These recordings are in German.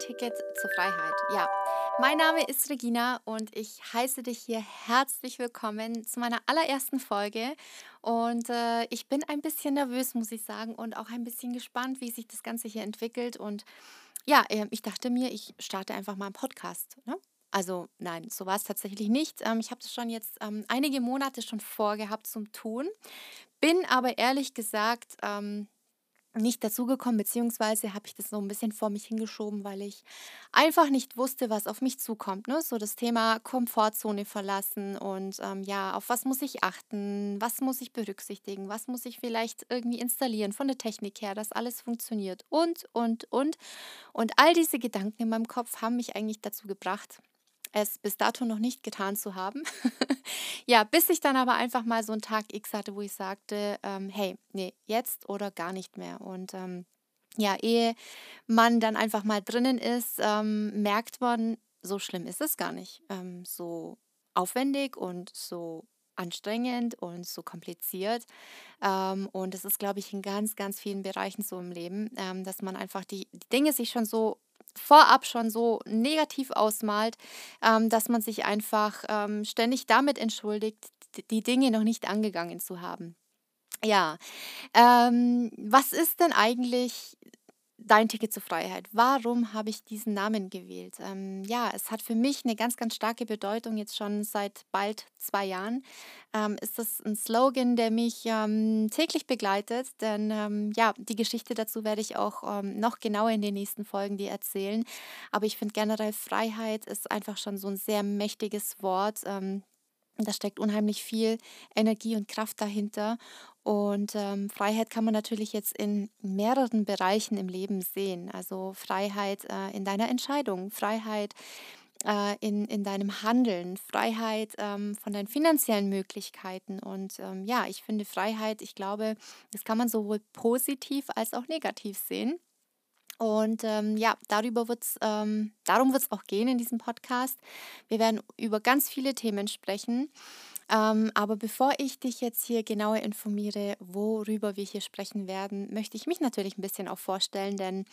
Ticket zur Freiheit. Ja, mein Name ist Regina und ich heiße dich hier herzlich willkommen zu meiner allerersten Folge. Und äh, ich bin ein bisschen nervös, muss ich sagen, und auch ein bisschen gespannt, wie sich das Ganze hier entwickelt. Und ja, äh, ich dachte mir, ich starte einfach mal einen Podcast. Ne? Also nein, so war es tatsächlich nicht. Ähm, ich habe das schon jetzt ähm, einige Monate schon vorgehabt zum Tun, bin aber ehrlich gesagt ähm, nicht dazugekommen, beziehungsweise habe ich das so ein bisschen vor mich hingeschoben, weil ich einfach nicht wusste, was auf mich zukommt. Ne? So das Thema Komfortzone verlassen und ähm, ja, auf was muss ich achten, was muss ich berücksichtigen, was muss ich vielleicht irgendwie installieren von der Technik her, dass alles funktioniert und, und, und. Und all diese Gedanken in meinem Kopf haben mich eigentlich dazu gebracht, es bis dato noch nicht getan zu haben. ja, bis ich dann aber einfach mal so einen Tag X hatte, wo ich sagte, ähm, hey, nee, jetzt oder gar nicht mehr. Und ähm, ja, ehe man dann einfach mal drinnen ist, ähm, merkt man, so schlimm ist es gar nicht. Ähm, so aufwendig und so anstrengend und so kompliziert. Ähm, und es ist, glaube ich, in ganz, ganz vielen Bereichen so im Leben, ähm, dass man einfach die, die Dinge sich schon so vorab schon so negativ ausmalt, ähm, dass man sich einfach ähm, ständig damit entschuldigt, die Dinge noch nicht angegangen zu haben. Ja, ähm, was ist denn eigentlich Dein Ticket zur Freiheit. Warum habe ich diesen Namen gewählt? Ähm, ja, es hat für mich eine ganz, ganz starke Bedeutung. Jetzt schon seit bald zwei Jahren ähm, ist das ein Slogan, der mich ähm, täglich begleitet. Denn ähm, ja, die Geschichte dazu werde ich auch ähm, noch genauer in den nächsten Folgen dir erzählen. Aber ich finde generell Freiheit ist einfach schon so ein sehr mächtiges Wort. Ähm, da steckt unheimlich viel Energie und Kraft dahinter. Und ähm, Freiheit kann man natürlich jetzt in mehreren Bereichen im Leben sehen. Also Freiheit äh, in deiner Entscheidung, Freiheit äh, in, in deinem Handeln, Freiheit ähm, von deinen finanziellen Möglichkeiten. Und ähm, ja, ich finde Freiheit, ich glaube, das kann man sowohl positiv als auch negativ sehen. Und ähm, ja, darüber wird's, ähm, darum wird es auch gehen in diesem Podcast. Wir werden über ganz viele Themen sprechen. Ähm, aber bevor ich dich jetzt hier genauer informiere, worüber wir hier sprechen werden, möchte ich mich natürlich ein bisschen auch vorstellen, denn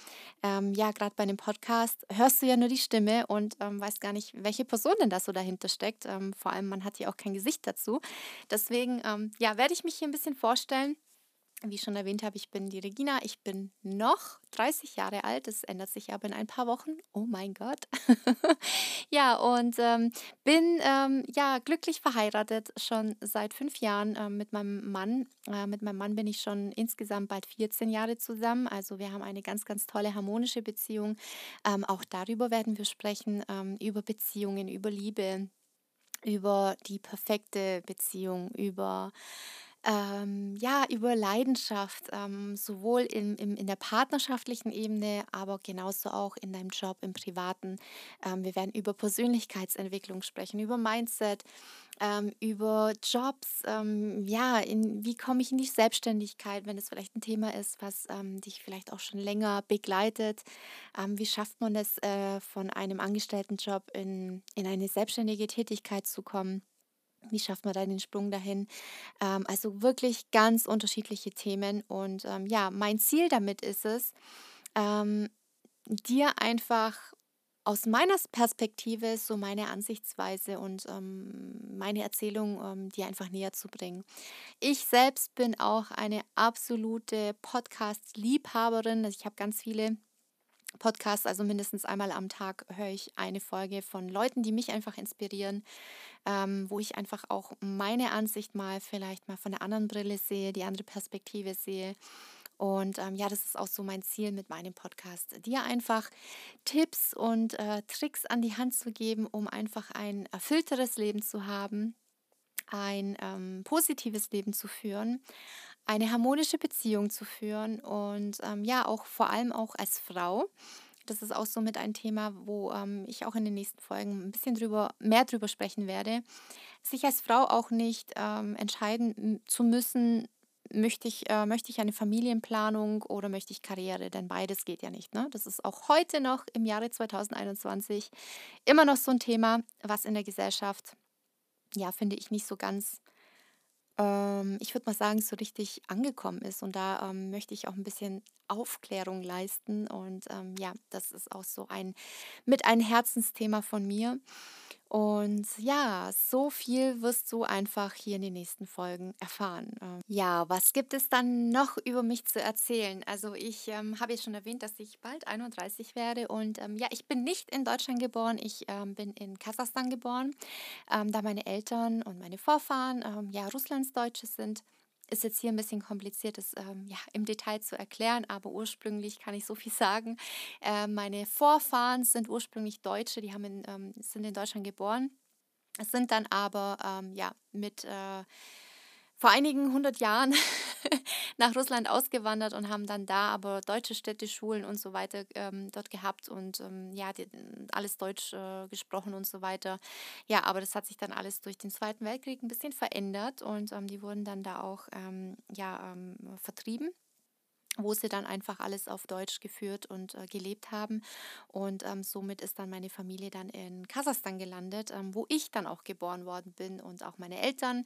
ähm, ja, gerade bei einem Podcast hörst du ja nur die Stimme und ähm, weißt gar nicht, welche Person denn da so dahinter steckt. Ähm, vor allem, man hat hier auch kein Gesicht dazu. Deswegen, ähm, ja, werde ich mich hier ein bisschen vorstellen wie schon erwähnt habe, ich bin die Regina. Ich bin noch 30 Jahre alt. Das ändert sich aber in ein paar Wochen. Oh mein Gott. ja, und ähm, bin ähm, ja glücklich verheiratet schon seit fünf Jahren äh, mit meinem Mann. Äh, mit meinem Mann bin ich schon insgesamt bald 14 Jahre zusammen. Also wir haben eine ganz, ganz tolle harmonische Beziehung. Ähm, auch darüber werden wir sprechen, ähm, über Beziehungen, über Liebe, über die perfekte Beziehung, über ähm, ja, über Leidenschaft, ähm, sowohl in, in, in der partnerschaftlichen Ebene, aber genauso auch in deinem Job, im Privaten. Ähm, wir werden über Persönlichkeitsentwicklung sprechen, über Mindset, ähm, über Jobs, ähm, ja, in, wie komme ich in die Selbstständigkeit, wenn es vielleicht ein Thema ist, was ähm, dich vielleicht auch schon länger begleitet. Wie schafft man es, äh, von einem Angestelltenjob in, in eine selbstständige Tätigkeit zu kommen? Wie schafft man da den Sprung dahin? Ähm, also wirklich ganz unterschiedliche Themen. Und ähm, ja, mein Ziel damit ist es, ähm, dir einfach aus meiner Perspektive so meine Ansichtsweise und ähm, meine Erzählung ähm, dir einfach näher zu bringen. Ich selbst bin auch eine absolute Podcast-Liebhaberin. Also ich habe ganz viele Podcasts, also mindestens einmal am Tag höre ich eine Folge von Leuten, die mich einfach inspirieren, ähm, wo ich einfach auch meine Ansicht mal vielleicht mal von der anderen Brille sehe, die andere Perspektive sehe. Und ähm, ja, das ist auch so mein Ziel mit meinem Podcast, dir einfach Tipps und äh, Tricks an die Hand zu geben, um einfach ein erfüllteres Leben zu haben, ein ähm, positives Leben zu führen, eine harmonische Beziehung zu führen und ähm, ja, auch vor allem auch als Frau. Das ist auch so mit ein Thema, wo ähm, ich auch in den nächsten Folgen ein bisschen drüber, mehr drüber sprechen werde. Sich als Frau auch nicht ähm, entscheiden zu müssen, möchte ich, äh, möchte ich eine Familienplanung oder möchte ich Karriere? Denn beides geht ja nicht. Ne? Das ist auch heute noch im Jahre 2021 immer noch so ein Thema, was in der Gesellschaft, ja, finde ich, nicht so ganz ähm, ich würde mal sagen, so richtig angekommen ist. Und da ähm, möchte ich auch ein bisschen Aufklärung leisten. Und ähm, ja, das ist auch so ein mit ein Herzensthema von mir. Und ja, so viel wirst du einfach hier in den nächsten Folgen erfahren. Ähm, ja, was gibt es dann noch über mich zu erzählen? Also ich ähm, habe ja schon erwähnt, dass ich bald 31 werde und ähm, ja, ich bin nicht in Deutschland geboren, ich ähm, bin in Kasachstan geboren, ähm, da meine Eltern und meine Vorfahren ähm, ja Russlandsdeutsche sind ist jetzt hier ein bisschen kompliziert, das ähm, ja, im Detail zu erklären, aber ursprünglich kann ich so viel sagen. Äh, meine Vorfahren sind ursprünglich Deutsche, die haben in, ähm, sind in Deutschland geboren, sind dann aber ähm, ja, mit äh, vor einigen hundert Jahren nach Russland ausgewandert und haben dann da aber deutsche Städte, Schulen und so weiter ähm, dort gehabt und ähm, ja, die, alles Deutsch äh, gesprochen und so weiter. Ja, aber das hat sich dann alles durch den Zweiten Weltkrieg ein bisschen verändert und ähm, die wurden dann da auch ähm, ja, ähm, vertrieben wo sie dann einfach alles auf Deutsch geführt und äh, gelebt haben. Und ähm, somit ist dann meine Familie dann in Kasachstan gelandet, ähm, wo ich dann auch geboren worden bin und auch meine Eltern.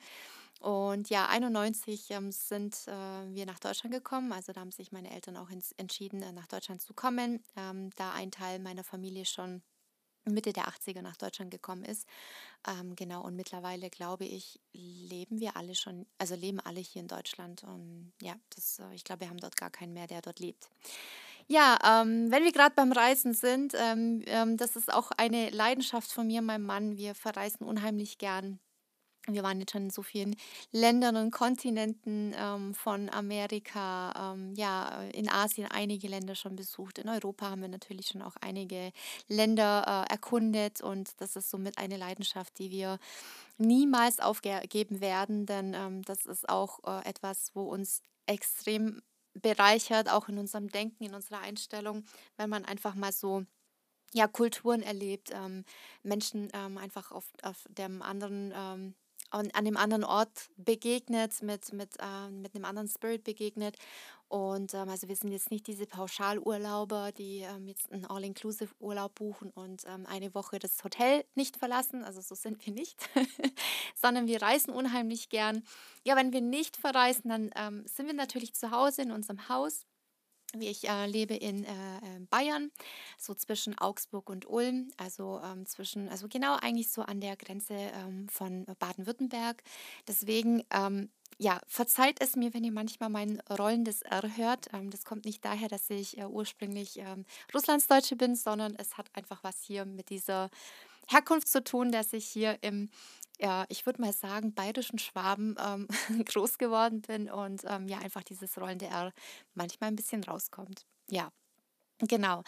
Und ja, 91 ähm, sind äh, wir nach Deutschland gekommen. Also da haben sich meine Eltern auch ins, entschieden, äh, nach Deutschland zu kommen, ähm, da ein Teil meiner Familie schon Mitte der 80er nach Deutschland gekommen ist. Ähm, genau, und mittlerweile glaube ich, leben wir alle schon, also leben alle hier in Deutschland. Und ja, das, äh, ich glaube, wir haben dort gar keinen mehr, der dort lebt. Ja, ähm, wenn wir gerade beim Reisen sind, ähm, ähm, das ist auch eine Leidenschaft von mir, meinem Mann. Wir verreisen unheimlich gern. Wir waren jetzt schon in so vielen Ländern und Kontinenten ähm, von Amerika, ähm, ja, in Asien einige Länder schon besucht. In Europa haben wir natürlich schon auch einige Länder äh, erkundet und das ist somit eine Leidenschaft, die wir niemals aufgeben werden, denn ähm, das ist auch äh, etwas, wo uns extrem bereichert, auch in unserem Denken, in unserer Einstellung, wenn man einfach mal so ja, Kulturen erlebt, ähm, Menschen ähm, einfach auf, auf dem anderen ähm, an, dem anderen Ort begegnet, mit, mit, äh, mit einem anderen Spirit begegnet. Und ähm, also wir sind jetzt nicht diese Pauschalurlauber, die ähm, jetzt einen All-Inclusive-Urlaub buchen und ähm, eine Woche das Hotel nicht verlassen. Also so sind wir nicht, sondern wir reisen unheimlich gern. Ja, wenn wir nicht verreisen, dann ähm, sind wir natürlich zu Hause in unserem Haus ich äh, lebe in äh, ähm, Bayern, so zwischen Augsburg und Ulm, also ähm, zwischen, also genau eigentlich so an der Grenze ähm, von Baden-Württemberg. Deswegen, ähm, ja, verzeiht es mir, wenn ihr manchmal mein rollendes R hört. Ähm, das kommt nicht daher, dass ich äh, ursprünglich ähm, Russlandsdeutsche bin, sondern es hat einfach was hier mit dieser Herkunft zu tun, dass ich hier im ja, ich würde mal sagen, bayerischen Schwaben ähm, groß geworden bin und ähm, ja, einfach dieses rollende R manchmal ein bisschen rauskommt. Ja. Genau.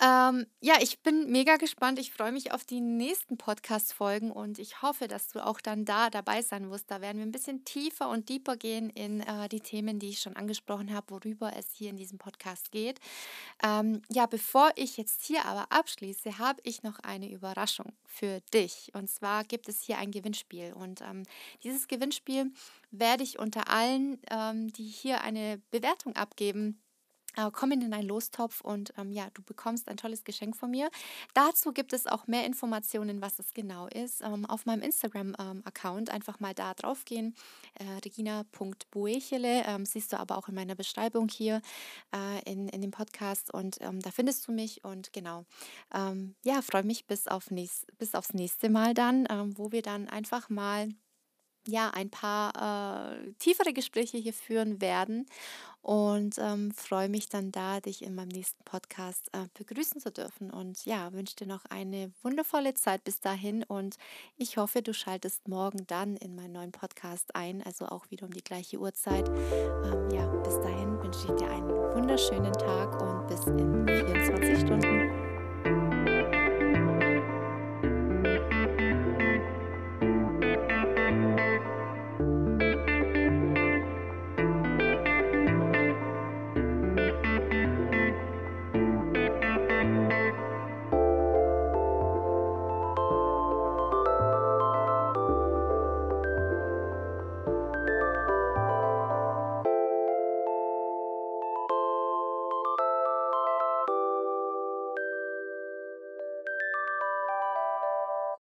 Ähm, ja, ich bin mega gespannt. Ich freue mich auf die nächsten Podcast-Folgen und ich hoffe, dass du auch dann da dabei sein wirst. Da werden wir ein bisschen tiefer und deeper gehen in äh, die Themen, die ich schon angesprochen habe, worüber es hier in diesem Podcast geht. Ähm, ja, bevor ich jetzt hier aber abschließe, habe ich noch eine Überraschung für dich. Und zwar gibt es hier ein Gewinnspiel. Und ähm, dieses Gewinnspiel werde ich unter allen, ähm, die hier eine Bewertung abgeben, äh, kommen in einen Lostopf und ähm, ja, du bekommst ein tolles Geschenk von mir. Dazu gibt es auch mehr Informationen, was es genau ist, ähm, auf meinem Instagram-Account. Ähm, einfach mal da drauf gehen, äh, regina.buechele, ähm, siehst du aber auch in meiner Beschreibung hier äh, in, in dem Podcast und ähm, da findest du mich und genau, ähm, ja, freue mich bis, auf nächst, bis aufs nächste Mal dann, wo wir dann einfach mal ja, ein paar äh, tiefere Gespräche hier führen werden und ähm, freue mich dann da, dich in meinem nächsten Podcast äh, begrüßen zu dürfen. Und ja, wünsche dir noch eine wundervolle Zeit bis dahin und ich hoffe, du schaltest morgen dann in meinen neuen Podcast ein, also auch wieder um die gleiche Uhrzeit. Ähm, ja, bis dahin wünsche ich dir einen wunderschönen Tag und bis in 24 Stunden.